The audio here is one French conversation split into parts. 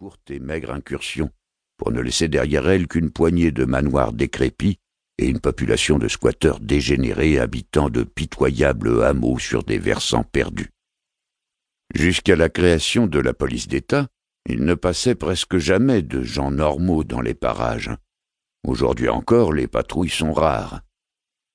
courte et maigre incursion, pour ne laisser derrière elle qu'une poignée de manoirs décrépits et une population de squatteurs dégénérés habitant de pitoyables hameaux sur des versants perdus. Jusqu'à la création de la police d'État, il ne passait presque jamais de gens normaux dans les parages. Aujourd'hui encore, les patrouilles sont rares.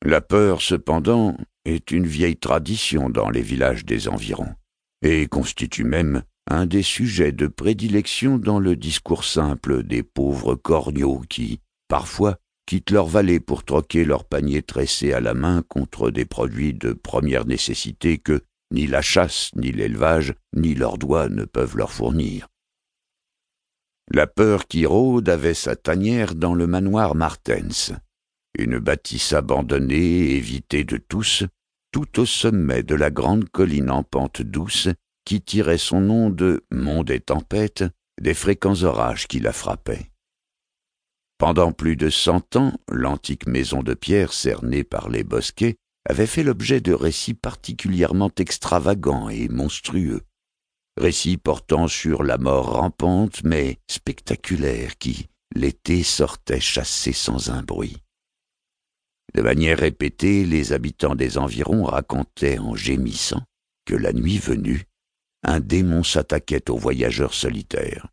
La peur, cependant, est une vieille tradition dans les villages des environs, et constitue même un des sujets de prédilection dans le discours simple des pauvres corneaux qui, parfois, quittent leur vallée pour troquer leur panier tressé à la main contre des produits de première nécessité que ni la chasse, ni l'élevage, ni leurs doigts ne peuvent leur fournir. La peur qui rôde avait sa tanière dans le manoir Martens, une bâtisse abandonnée, évitée de tous, tout au sommet de la grande colline en pente douce qui tirait son nom de mont des tempêtes des fréquents orages qui la frappaient. Pendant plus de cent ans, l'antique maison de pierre cernée par les bosquets avait fait l'objet de récits particulièrement extravagants et monstrueux, récits portant sur la mort rampante mais spectaculaire qui, l'été, sortait chasser sans un bruit. De manière répétée, les habitants des environs racontaient en gémissant que la nuit venue, un démon s'attaquait aux voyageurs solitaires.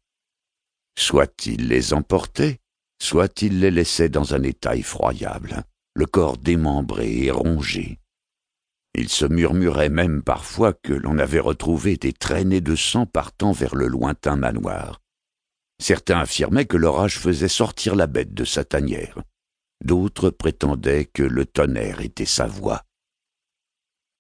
Soit il les emportait, soit il les laissait dans un état effroyable, le corps démembré et rongé. Il se murmurait même parfois que l'on avait retrouvé des traînées de sang partant vers le lointain manoir. Certains affirmaient que l'orage faisait sortir la bête de sa tanière. D'autres prétendaient que le tonnerre était sa voix.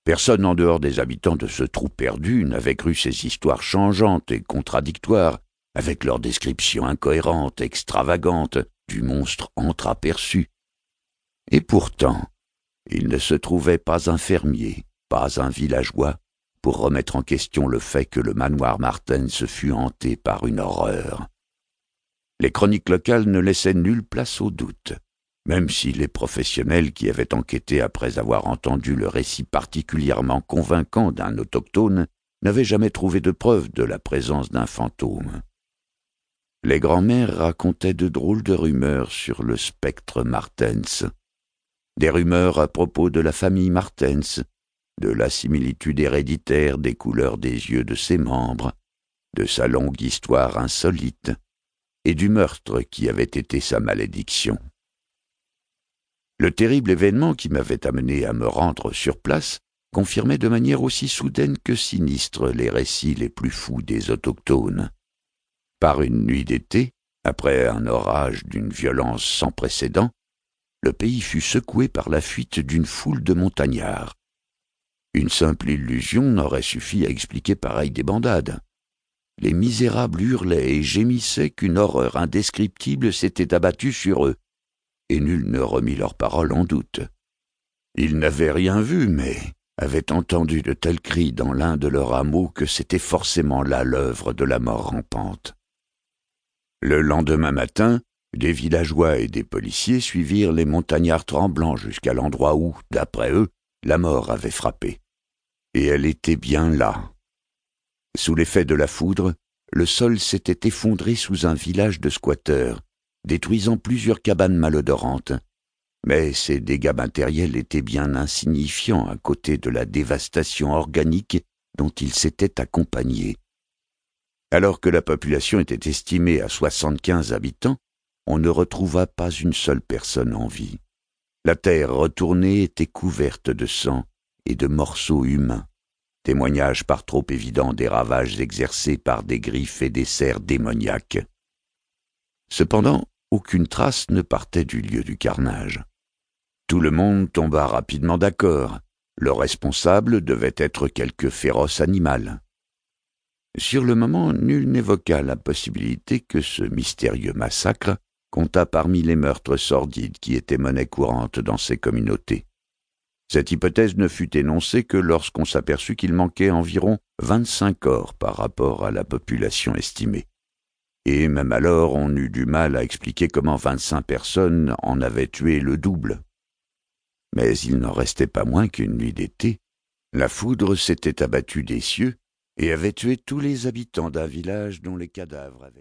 Personne en dehors des habitants de ce trou perdu n'avait cru ces histoires changeantes et contradictoires, avec leurs descriptions incohérentes, extravagantes, du monstre entreaperçu. Et pourtant, il ne se trouvait pas un fermier, pas un villageois, pour remettre en question le fait que le manoir Martin se fût hanté par une horreur. Les chroniques locales ne laissaient nulle place au doute, même si les professionnels qui avaient enquêté après avoir entendu le récit particulièrement convaincant d'un autochtone n'avaient jamais trouvé de preuve de la présence d'un fantôme les grands-mères racontaient de drôles de rumeurs sur le spectre Martens, des rumeurs à propos de la famille Martens, de la similitude héréditaire des couleurs des yeux de ses membres, de sa longue histoire insolite, et du meurtre qui avait été sa malédiction. Le terrible événement qui m'avait amené à me rendre sur place confirmait de manière aussi soudaine que sinistre les récits les plus fous des autochtones. Par une nuit d'été, après un orage d'une violence sans précédent, le pays fut secoué par la fuite d'une foule de montagnards. Une simple illusion n'aurait suffi à expliquer pareille débandade. Les misérables hurlaient et gémissaient qu'une horreur indescriptible s'était abattue sur eux, et nul ne remit leurs paroles en doute. Ils n'avaient rien vu, mais avaient entendu de tels cris dans l'un de leurs hameaux que c'était forcément là l'œuvre de la mort rampante. Le lendemain matin, des villageois et des policiers suivirent les montagnards tremblants jusqu'à l'endroit où, d'après eux, la mort avait frappé. Et elle était bien là. Sous l'effet de la foudre, le sol s'était effondré sous un village de squatteurs, détruisant plusieurs cabanes malodorantes. Mais ces dégâts matériels étaient bien insignifiants à côté de la dévastation organique dont ils s'étaient accompagnés. Alors que la population était estimée à soixante-quinze habitants, on ne retrouva pas une seule personne en vie. La terre retournée était couverte de sang et de morceaux humains, témoignage par trop évident des ravages exercés par des griffes et des serres démoniaques. Cependant, aucune trace ne partait du lieu du carnage. Tout le monde tomba rapidement d'accord. Le responsable devait être quelque féroce animal. Sur le moment, nul n'évoqua la possibilité que ce mystérieux massacre compta parmi les meurtres sordides qui étaient monnaie courante dans ces communautés. Cette hypothèse ne fut énoncée que lorsqu'on s'aperçut qu'il manquait environ vingt-cinq corps par rapport à la population estimée. Et même alors on eut du mal à expliquer comment vingt-cinq personnes en avaient tué le double. Mais il n'en restait pas moins qu'une nuit d'été, la foudre s'était abattue des cieux et avait tué tous les habitants d'un village dont les cadavres avaient